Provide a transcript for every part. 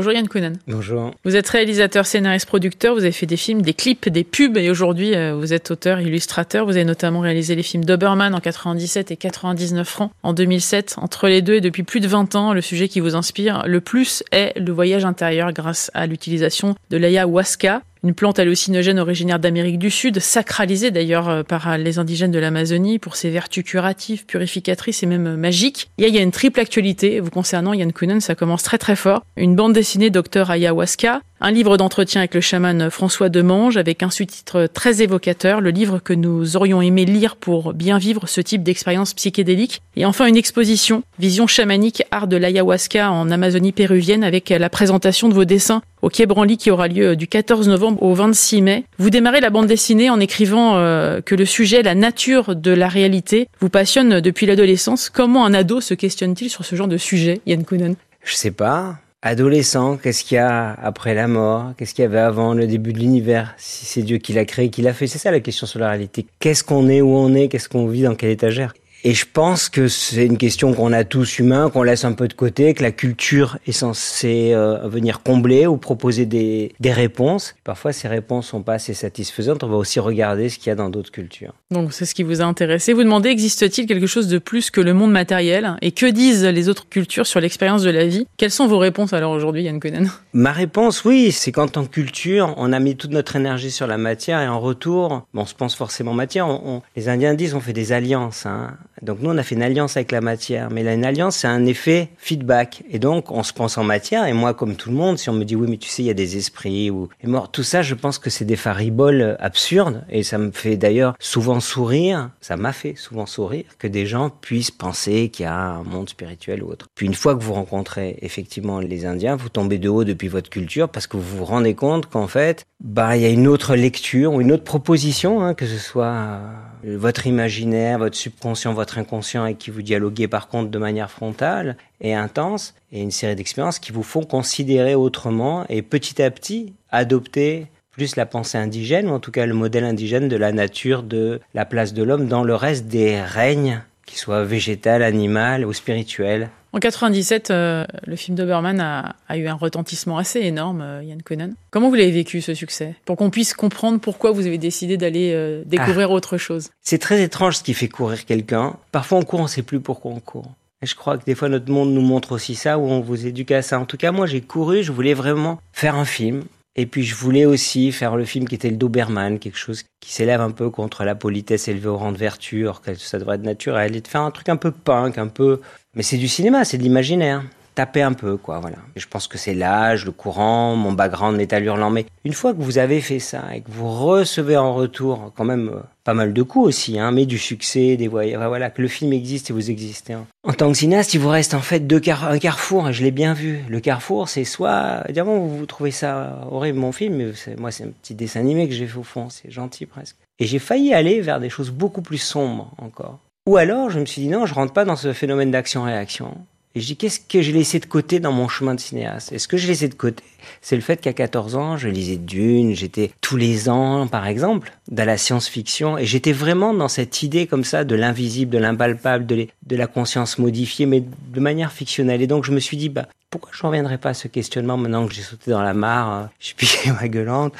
Bonjour Yann Kounen. Bonjour. Vous êtes réalisateur, scénariste, producteur, vous avez fait des films, des clips, des pubs et aujourd'hui euh, vous êtes auteur, illustrateur. Vous avez notamment réalisé les films Doberman en 97 et 99 francs en 2007. Entre les deux et depuis plus de 20 ans, le sujet qui vous inspire le plus est le voyage intérieur grâce à l'utilisation de l'ayahuasca, une plante hallucinogène originaire d'Amérique du Sud, sacralisée d'ailleurs euh, par les indigènes de l'Amazonie pour ses vertus curatives, purificatrices et même magiques. il y a une triple actualité vous concernant, Yann Kounen, ça commence très très fort. Une bande dessinée Docteur Ayahuasca, un livre d'entretien avec le chaman François Demange avec un sous-titre très évocateur, le livre que nous aurions aimé lire pour bien vivre ce type d'expérience psychédélique. Et enfin une exposition, Vision chamanique, art de l'ayahuasca en Amazonie péruvienne avec la présentation de vos dessins au Quai Branly qui aura lieu du 14 novembre au 26 mai. Vous démarrez la bande dessinée en écrivant euh, que le sujet, la nature de la réalité, vous passionne depuis l'adolescence. Comment un ado se questionne-t-il sur ce genre de sujet, Yann Kounen? Je sais pas. Adolescent, qu'est-ce qu'il y a après la mort? Qu'est-ce qu'il y avait avant le début de l'univers? Si c'est Dieu qui l'a créé, qui l'a fait, c'est ça la question sur la réalité. Qu'est-ce qu'on est, où on est, qu'est-ce qu'on vit, dans quelle étagère? Et je pense que c'est une question qu'on a tous humains, qu'on laisse un peu de côté, que la culture est censée euh, venir combler ou proposer des, des réponses. Parfois, ces réponses sont pas assez satisfaisantes. On va aussi regarder ce qu'il y a dans d'autres cultures. Donc, c'est ce qui vous a intéressé. Vous demandez, existe-t-il quelque chose de plus que le monde matériel? Et que disent les autres cultures sur l'expérience de la vie? Quelles sont vos réponses alors aujourd'hui, Yann Konen Ma réponse, oui, c'est qu'en tant que culture, on a mis toute notre énergie sur la matière et en retour, bon, on se pense forcément matière. On, les Indiens disent on fait des alliances. Hein. Donc nous, on a fait une alliance avec la matière. Mais là, une alliance, c'est un effet feedback. Et donc, on se pense en matière. Et moi, comme tout le monde, si on me dit, oui, mais tu sais, il y a des esprits ou et tout ça, je pense que c'est des fariboles absurdes. Et ça me fait d'ailleurs souvent sourire. Ça m'a fait souvent sourire que des gens puissent penser qu'il y a un monde spirituel ou autre. Puis une fois que vous rencontrez effectivement les Indiens, vous tombez de haut depuis votre culture parce que vous vous rendez compte qu'en fait, bah, il y a une autre lecture ou une autre proposition, hein, que ce soit euh, votre imaginaire, votre subconscient, votre inconscient avec qui vous dialoguez par contre de manière frontale et intense, et une série d'expériences qui vous font considérer autrement et petit à petit adopter plus la pensée indigène, ou en tout cas le modèle indigène de la nature, de la place de l'homme dans le reste des règnes, qu'ils soient végétal, animal ou spirituel. En 97, euh, le film d'Oberman a, a, eu un retentissement assez énorme, euh, Yann Conan. Comment vous l'avez vécu ce succès? Pour qu'on puisse comprendre pourquoi vous avez décidé d'aller euh, découvrir ah. autre chose. C'est très étrange ce qui fait courir quelqu'un. Parfois on court, on sait plus pourquoi on court. Et je crois que des fois notre monde nous montre aussi ça, où on vous éduque à ça. En tout cas, moi j'ai couru, je voulais vraiment faire un film. Et puis je voulais aussi faire le film qui était le Doberman, quelque chose qui s'élève un peu contre la politesse élevée au rang de vertu, alors que ça devrait être naturel, et de faire un truc un peu punk, un peu mais c'est du cinéma, c'est de l'imaginaire. Taper un peu, quoi, voilà. je pense que c'est l'âge, le courant, mon background métal hurlant. Mais une fois que vous avez fait ça et que vous recevez en retour quand même euh, pas mal de coups aussi, hein, mais du succès, des voyages, voilà, que le film existe et vous existez. Hein. En tant que cinéaste, il vous reste en fait deux car un carrefour, et je l'ai bien vu. Le carrefour, c'est soit, vous trouvez ça horrible, mon film, mais moi, c'est un petit dessin animé que j'ai fait au fond, c'est gentil presque. Et j'ai failli aller vers des choses beaucoup plus sombres encore. Ou alors, je me suis dit non, je rentre pas dans ce phénomène d'action-réaction. Et je dis, qu'est-ce que j'ai laissé de côté dans mon chemin de cinéaste? Et ce que j'ai laissé de côté, c'est le fait qu'à 14 ans, je lisais Dune, j'étais tous les ans, par exemple, dans la science-fiction, et j'étais vraiment dans cette idée comme ça de l'invisible, de l'impalpable, de, la conscience modifiée, mais de manière fictionnelle. Et donc, je me suis dit, bah, pourquoi je ne reviendrai pas à ce questionnement maintenant que j'ai sauté dans la mare, euh, je suis ma gueulante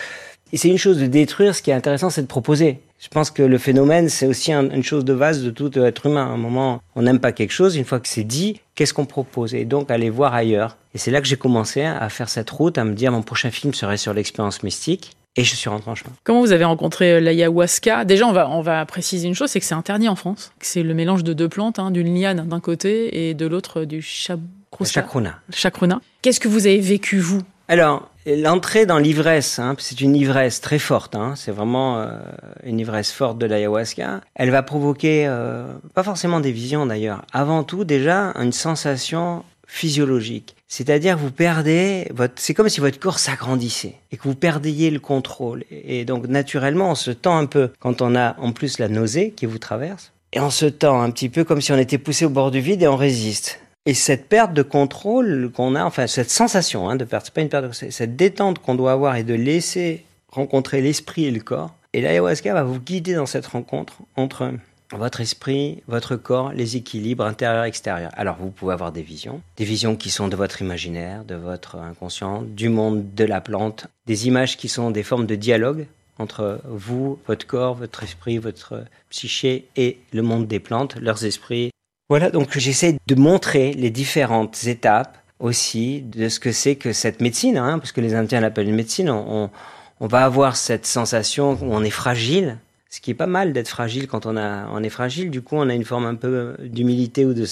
Et c'est une chose de détruire, ce qui est intéressant, c'est de proposer. Je pense que le phénomène, c'est aussi une chose de base de tout être humain. À un moment, on n'aime pas quelque chose, une fois que c'est dit, qu'est-ce qu'on propose? Et donc, aller voir ailleurs. Et c'est là que j'ai commencé à faire cette route, à me dire, mon prochain film serait sur l'expérience mystique. Et je suis rentré en chemin. Comment vous avez rencontré euh, l'ayahuasca? Déjà, on va, on va préciser une chose, c'est que c'est interdit en France. C'est le mélange de deux plantes, hein, d'une liane d'un côté et de l'autre du chacruna. Chacruna. Qu'est-ce que vous avez vécu, vous alors, l'entrée dans l'ivresse, hein, c'est une ivresse très forte, hein, c'est vraiment euh, une ivresse forte de l'ayahuasca. Elle va provoquer, euh, pas forcément des visions d'ailleurs, avant tout déjà une sensation physiologique. C'est-à-dire vous perdez votre, c'est comme si votre corps s'agrandissait et que vous perdiez le contrôle. Et donc naturellement, on se tend un peu quand on a en plus la nausée qui vous traverse Et on se tend un petit peu comme si on était poussé au bord du vide et on résiste. Et cette perte de contrôle qu'on a, enfin cette sensation hein, de perte, c'est pas une perte, cette détente qu'on doit avoir et de laisser rencontrer l'esprit et le corps. Et l'ayahuasca va vous guider dans cette rencontre entre votre esprit, votre corps, les équilibres extérieurs. Alors vous pouvez avoir des visions, des visions qui sont de votre imaginaire, de votre inconscient, du monde de la plante, des images qui sont des formes de dialogue entre vous, votre corps, votre esprit, votre psyché et le monde des plantes, leurs esprits. Voilà, donc j'essaie de montrer les différentes étapes aussi de ce que c'est que cette médecine, hein, parce que les Indiens l'appellent une médecine, on, on va avoir cette sensation où on est fragile, ce qui est pas mal d'être fragile quand on, a, on est fragile. Du coup, on a une forme un peu d'humilité ou de,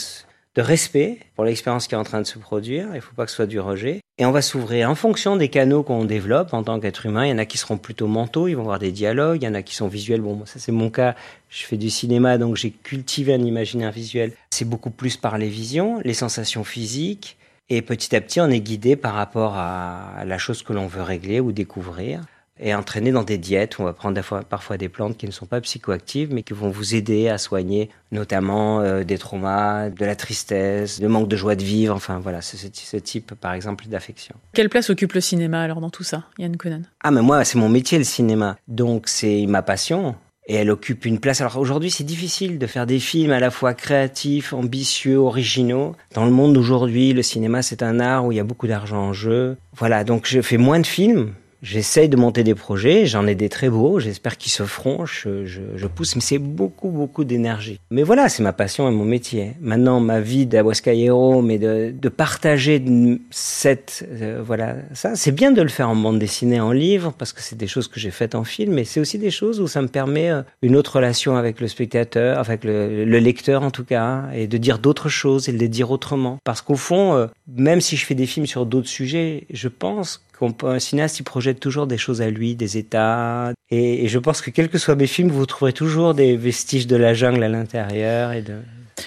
de respect pour l'expérience qui est en train de se produire. Il ne faut pas que ce soit du rejet. Et on va s'ouvrir en fonction des canaux qu'on développe en tant qu'être humain. Il y en a qui seront plutôt mentaux, ils vont avoir des dialogues. Il y en a qui sont visuels. Bon, ça c'est mon cas. Je fais du cinéma, donc j'ai cultivé un imaginaire visuel. C'est beaucoup plus par les visions, les sensations physiques. Et petit à petit, on est guidé par rapport à la chose que l'on veut régler ou découvrir et entraîner dans des diètes où on va prendre parfois des plantes qui ne sont pas psychoactives mais qui vont vous aider à soigner notamment euh, des traumas, de la tristesse, le manque de joie de vivre, enfin voilà, ce, type par exemple d'affection. Quelle place occupe le cinéma alors dans tout ça, Yann Conan? Ah mais moi c'est mon métier le cinéma, donc c'est ma passion. Et elle occupe une place. Alors aujourd'hui, c'est difficile de faire des films à la fois créatifs, ambitieux, originaux. Dans le monde d'aujourd'hui, le cinéma, c'est un art où il y a beaucoup d'argent en jeu. Voilà, donc je fais moins de films, J'essaye de monter des projets, j'en ai des très beaux, j'espère qu'ils se feront, je, pousse, mais c'est beaucoup, beaucoup d'énergie. Mais voilà, c'est ma passion et mon métier. Maintenant, ma vie d'Aguascayero, mais de, partager cette, euh, voilà, ça, c'est bien de le faire en bande dessinée, en livre, parce que c'est des choses que j'ai faites en film, mais c'est aussi des choses où ça me permet euh, une autre relation avec le spectateur, avec le, le lecteur en tout cas, et de dire d'autres choses et de les dire autrement. Parce qu'au fond, euh, même si je fais des films sur d'autres sujets, je pense un cinéaste, il projette toujours des choses à lui, des états. Et, je pense que quels que soient mes films, vous trouverez toujours des vestiges de la jungle à l'intérieur et de.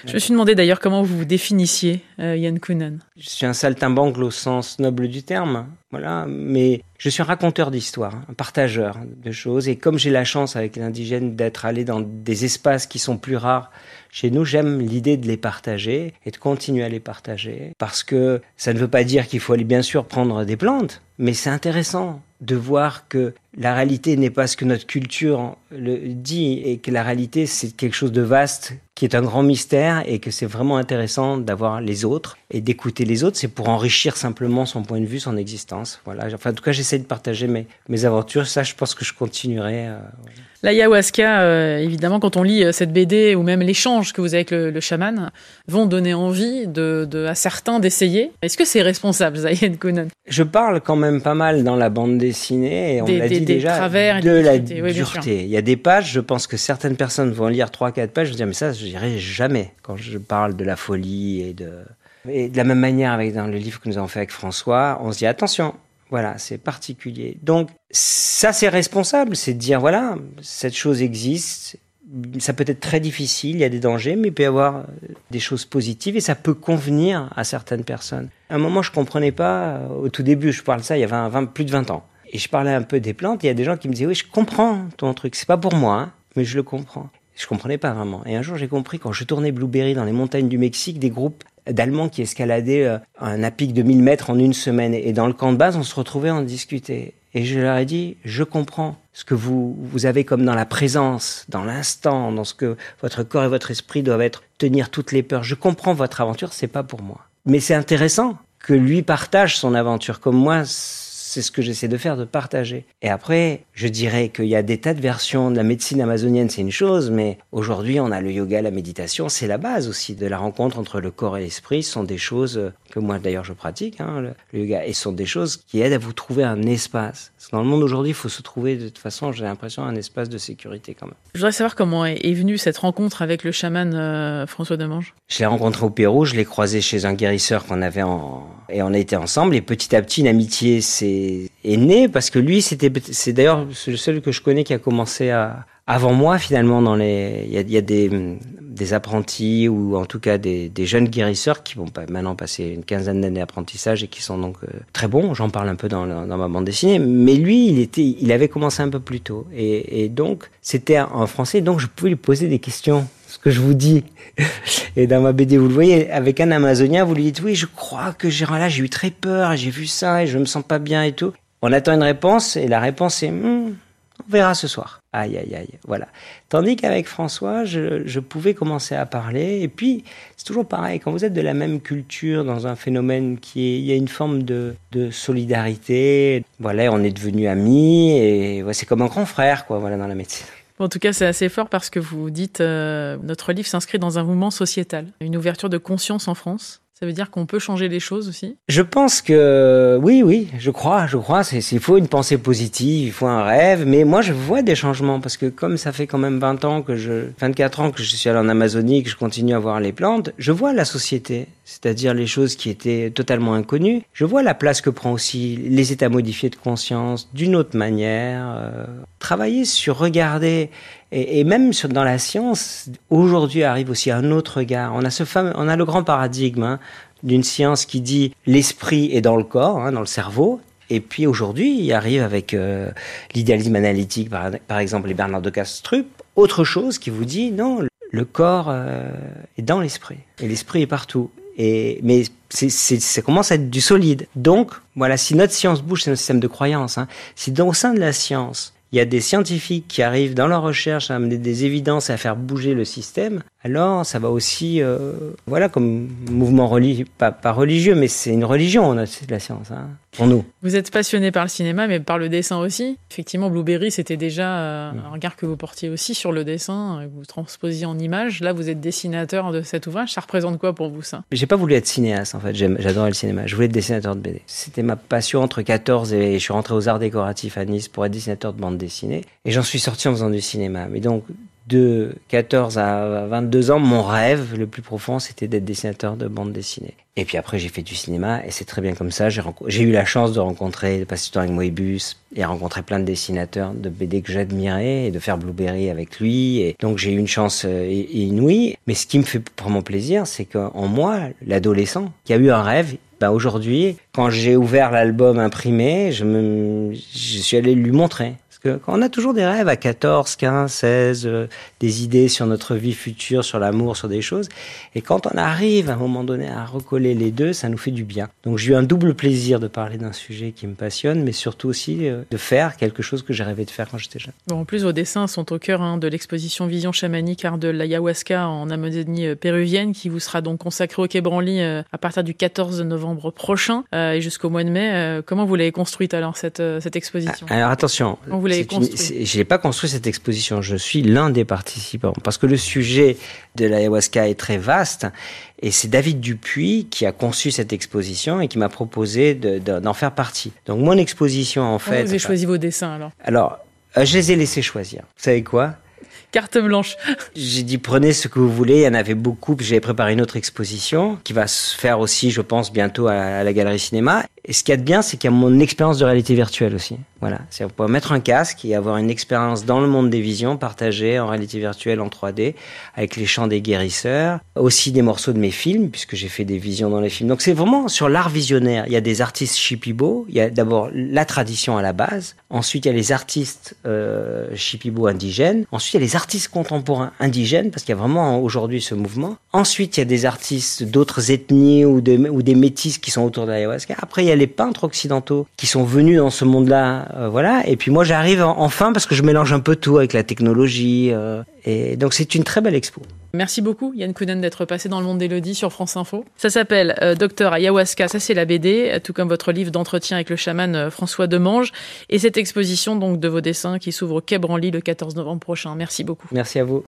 Je me suis demandé d'ailleurs comment vous vous définissiez, euh, Yann Kounen. Je suis un saltimbanque au sens noble du terme, voilà, mais je suis un raconteur d'histoire, un partageur de choses, et comme j'ai la chance avec l'indigène d'être allé dans des espaces qui sont plus rares chez nous, j'aime l'idée de les partager et de continuer à les partager parce que ça ne veut pas dire qu'il faut aller bien sûr prendre des plantes, mais c'est intéressant de voir que la réalité n'est pas ce que notre culture le dit et que la réalité c'est quelque chose de vaste qui est un grand mystère et que c'est vraiment intéressant d'avoir les autres et d'écouter les autres, c'est pour enrichir simplement son point de vue, son existence. Voilà. Enfin, en tout cas, j'essaie de partager mes, mes aventures. Ça, je pense que je continuerai. Euh, L'ayahuasca, euh, évidemment, quand on lit euh, cette BD ou même l'échange que vous avez avec le, chaman, vont donner envie de, de à certains d'essayer. Est-ce que c'est responsable, Zayen Kunan Je parle quand même pas mal dans la bande dessinée et on dit déjà travers de la dureté. Il y a des pages, je pense que certaines personnes vont lire 3-4 pages, je vais dire mais ça, je dirais jamais quand je parle de la folie et de et de la même manière, avec dans le livre que nous avons fait avec François, on se dit attention, voilà, c'est particulier. Donc ça, c'est responsable, c'est de dire voilà, cette chose existe. Ça peut être très difficile, il y a des dangers, mais il peut y avoir des choses positives et ça peut convenir à certaines personnes. À un moment, je comprenais pas. Au tout début, je parle de ça, il y avait plus de 20 ans. Et je parlais un peu des plantes. Il y a des gens qui me disaient oui, je comprends ton truc. C'est pas pour moi, hein, mais je le comprends. Je comprenais pas vraiment. Et un jour, j'ai compris quand je tournais Blueberry dans les montagnes du Mexique, des groupes d'Allemands qui escaladaient euh, un à pic de 1000 mètres en une semaine. Et dans le camp de base, on se retrouvait, on discutait. Et je leur ai dit, je comprends ce que vous, vous avez comme dans la présence, dans l'instant, dans ce que votre corps et votre esprit doivent être, tenir toutes les peurs. Je comprends votre aventure, c'est pas pour moi. Mais c'est intéressant que lui partage son aventure comme moi c'est ce que j'essaie de faire, de partager. Et après, je dirais qu'il y a des tas de versions de la médecine amazonienne, c'est une chose, mais aujourd'hui, on a le yoga, la méditation, c'est la base aussi de la rencontre entre le corps et l'esprit. Ce sont des choses que moi d'ailleurs je pratique, hein, le, yoga, et ce sont des choses qui aident à vous trouver un espace. Parce que dans le monde aujourd'hui, il faut se trouver de toute façon, j'ai l'impression, un espace de sécurité quand même. Je voudrais savoir comment est venue cette rencontre avec le chaman euh, François Demange. Je l'ai rencontré au Pérou, je l'ai croisé chez un guérisseur qu'on avait en... Et on a été ensemble, et petit à petit, une amitié s'est est née, parce que lui, c'était, c'est d'ailleurs le seul que je connais qui a commencé avant moi finalement dans les il y a, des, apprentis ou en tout cas des, jeunes guérisseurs qui vont maintenant passer une quinzaine d'années d'apprentissage et qui sont donc euh, très bons. J'en parle un peu dans, dans, ma bande dessinée. Mais lui il était il avait commencé un peu plus tôt. Et, et donc c'était en français. Donc je pouvais lui poser des questions ce que je vous dis. Et dans ma BD, vous le voyez, avec un Amazonien, vous lui dites oui, je crois que j'ai eu très peur, j'ai vu ça et je me sens pas bien et tout. On attend une réponse et la réponse est hmm, on verra ce soir. Aïe, aïe, aïe, voilà. Tandis qu'avec François, je, pouvais commencer à parler. Et puis, c'est toujours pareil, quand vous êtes de la même culture, dans un phénomène qui est, il y a une forme de, solidarité. Voilà, on est devenus amis et c'est comme un grand frère, quoi, voilà, dans la médecine. En tout cas, c'est assez fort parce que vous dites euh, notre livre s'inscrit dans un mouvement sociétal, une ouverture de conscience en France. Ça veut dire qu'on peut changer les choses aussi? Je pense que oui, oui, je crois, je crois. Il faut une pensée positive, il faut un rêve. Mais moi, je vois des changements parce que comme ça fait quand même 20 ans que je, 24 ans que je suis allé en Amazonie, que je continue à voir les plantes, je vois la société, c'est-à-dire les choses qui étaient totalement inconnues. Je vois la place que prend aussi les états modifiés de conscience d'une autre manière. Euh, travailler sur regarder et, et, même sur, dans la science, aujourd'hui arrive aussi un autre regard. On a ce fameux, on a le grand paradigme hein, d'une science qui dit l'esprit est dans le corps, hein, dans le cerveau. Et puis aujourd'hui, il arrive avec euh, l'idéalisme analytique, par, exemple, les Bernard de Castrup, autre chose qui vous dit non, le corps euh, est dans l'esprit et l'esprit est partout. Et, mais c'est, ça commence à être du solide. Donc, voilà, si notre science bouge, c'est un système de croyance. Hein. Si dans, au sein de la science, il y a des scientifiques qui arrivent dans leur recherche à amener des évidences et à faire bouger le système, alors ça va aussi, euh, voilà, comme mouvement religieux, pas, pas religieux, mais c'est une religion, c'est de la science, hein, pour nous. Vous êtes passionné par le cinéma, mais par le dessin aussi. Effectivement, Blueberry, c'était déjà euh, un regard que vous portiez aussi sur le dessin, que vous transposiez en images. Là, vous êtes dessinateur de cet ouvrage. Ça représente quoi pour vous, ça? J'ai pas voulu être cinéaste, en fait. J'adorais le cinéma. Je voulais être dessinateur de BD. C'était ma passion entre 14 et je suis rentré aux arts décoratifs à Nice pour être dessinateur de bande dessinée. Et j'en suis sorti en faisant du cinéma. Mais donc, de 14 à 22 ans, mon rêve le plus profond, c'était d'être dessinateur de bande dessinée. Et puis après, j'ai fait du cinéma et c'est très bien comme ça. J'ai eu la chance de rencontrer, de passer du temps avec Moebius et rencontrer plein de dessinateurs de BD que j'admirais et de faire Blueberry avec lui. Et donc j'ai eu une chance euh, inouïe. Mais ce qui me fait vraiment plaisir, c'est qu'en moi, l'adolescent, qui a eu un rêve, bah aujourd'hui, quand j'ai ouvert l'album imprimé, je, me, je suis allé lui montrer que quand on a toujours des rêves à 14, 15, 16, euh, des idées sur notre vie future, sur l'amour, sur des choses, et quand on arrive à un moment donné à recoller les deux, ça nous fait du bien. Donc j'ai eu un double plaisir de parler d'un sujet qui me passionne, mais surtout aussi euh, de faire quelque chose que j'ai rêvé de faire quand j'étais jeune. Bon, en plus, vos dessins sont au cœur hein, de l'exposition Vision chamanique art de l'ayahuasca en Amazonie euh, péruvienne, qui vous sera donc consacrée au Quai Branly euh, à partir du 14 novembre prochain et jusqu'au mois de mai. Comment vous l'avez construite alors cette, cette exposition? Alors attention, vous l'avez Je n'ai pas construit cette exposition, je suis l'un des participants parce que le sujet de l'ayahuasca est très vaste et c'est David Dupuis qui a conçu cette exposition et qui m'a proposé d'en de, de, faire partie. Donc mon exposition en fait. Vous avez choisi vos dessins alors Alors euh, je les ai laissés choisir. Vous savez quoi? Carte blanche. J'ai dit prenez ce que vous voulez, il y en avait beaucoup, j'avais préparé une autre exposition qui va se faire aussi, je pense, bientôt à la Galerie Cinéma. Et ce qu'il y a de bien, c'est qu'il y a mon expérience de réalité virtuelle aussi. Voilà, c'est peut mettre un casque et avoir une expérience dans le monde des visions partagée en réalité virtuelle en 3D avec les chants des guérisseurs, aussi des morceaux de mes films puisque j'ai fait des visions dans les films. Donc c'est vraiment sur l'art visionnaire. Il y a des artistes shipibo, il y a d'abord la tradition à la base, ensuite il y a les artistes euh, shipibo indigènes, ensuite il y a les artistes contemporains indigènes parce qu'il y a vraiment aujourd'hui ce mouvement. Ensuite il y a des artistes d'autres ethnies ou, ou des métis qui sont autour de l'ayahuasca. Après il y a les peintres occidentaux qui sont venus dans ce monde-là euh, voilà. Et puis moi, j'arrive enfin parce que je mélange un peu tout avec la technologie. Euh, et donc, c'est une très belle expo. Merci beaucoup Yann Kounen d'être passé dans le monde d'Elodie sur France Info. Ça s'appelle euh, Docteur Ayahuasca, ça c'est la BD, tout comme votre livre d'entretien avec le chaman euh, François Demange et cette exposition donc de vos dessins qui s'ouvre au Quai Branly le 14 novembre prochain. Merci beaucoup. Merci à vous.